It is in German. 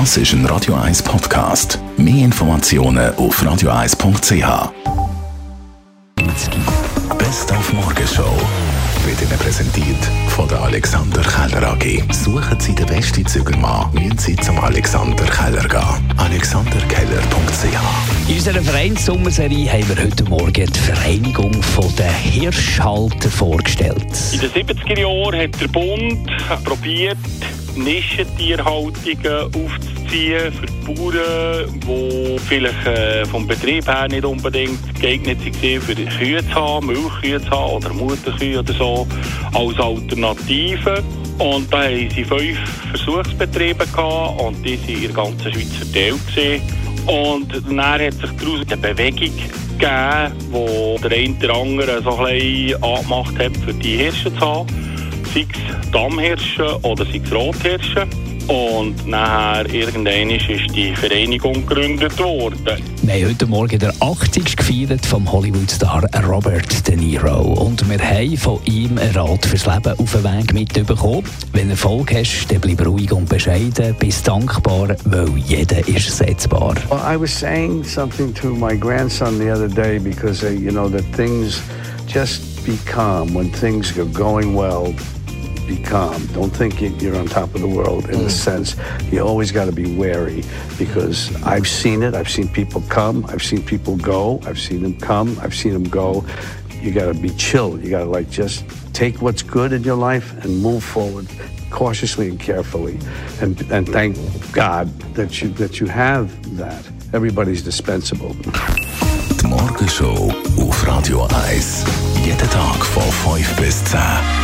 Das ist ein Radio 1 Podcast. Mehr Informationen auf radio1.ch. Best auf Morgenshow wird Ihnen präsentiert von der Alexander Keller AG. Suchen Sie den besten Zügelmann, müssen Sie zum Alexander Keller gehen. AlexanderKeller.ch In unserer Vereinssommerserie haben wir heute Morgen die Vereinigung der Hirschhalter vorgestellt. In den 70er Jahren hat der Bund probiert, Nischentierhaltungen aufzuziehen für die Bauern, die vielleicht äh, vom Betrieb her nicht unbedingt geeignet waren, für Kühe zu haben, Milchkühe zu haben oder Mutterkühe oder so, als Alternative. Und da haben sie fünf Versuchsbetriebe gehabt und die waren in der ganzen Schweiz verteilt. Und dann hat sich daraus eine Bewegung gegeben, wo der eine oder andere so ein bisschen angemacht hat, für die Hirsche zu haben sei es Dammhirsche oder sei es Rothirsche. Und nachher irgendwann ist die Vereinigung gegründet worden. Wir haben heute Morgen der 80. gefeiert vom Hollywood-Star Robert De Niro. Und wir haben von ihm einen Rat fürs Leben auf den Weg mitbekommen. Wenn du Erfolg hast, dann bleib ruhig und bescheiden, bist dankbar, weil jeder ist ersetzbar. Well, I was saying something to my grandson the other day because, uh, you know, that things just be calm when things are going well. Be calm. Don't think you're on top of the world in mm. a sense. You always got to be wary because I've seen it. I've seen people come. I've seen people go. I've seen them come. I've seen them go. You got to be chill. You got to like just take what's good in your life and move forward cautiously and carefully. And, and thank God that you, that you have that. Everybody's dispensable. Die Morgenshow auf Radio 1. Jeden Tag von 5 bis 10.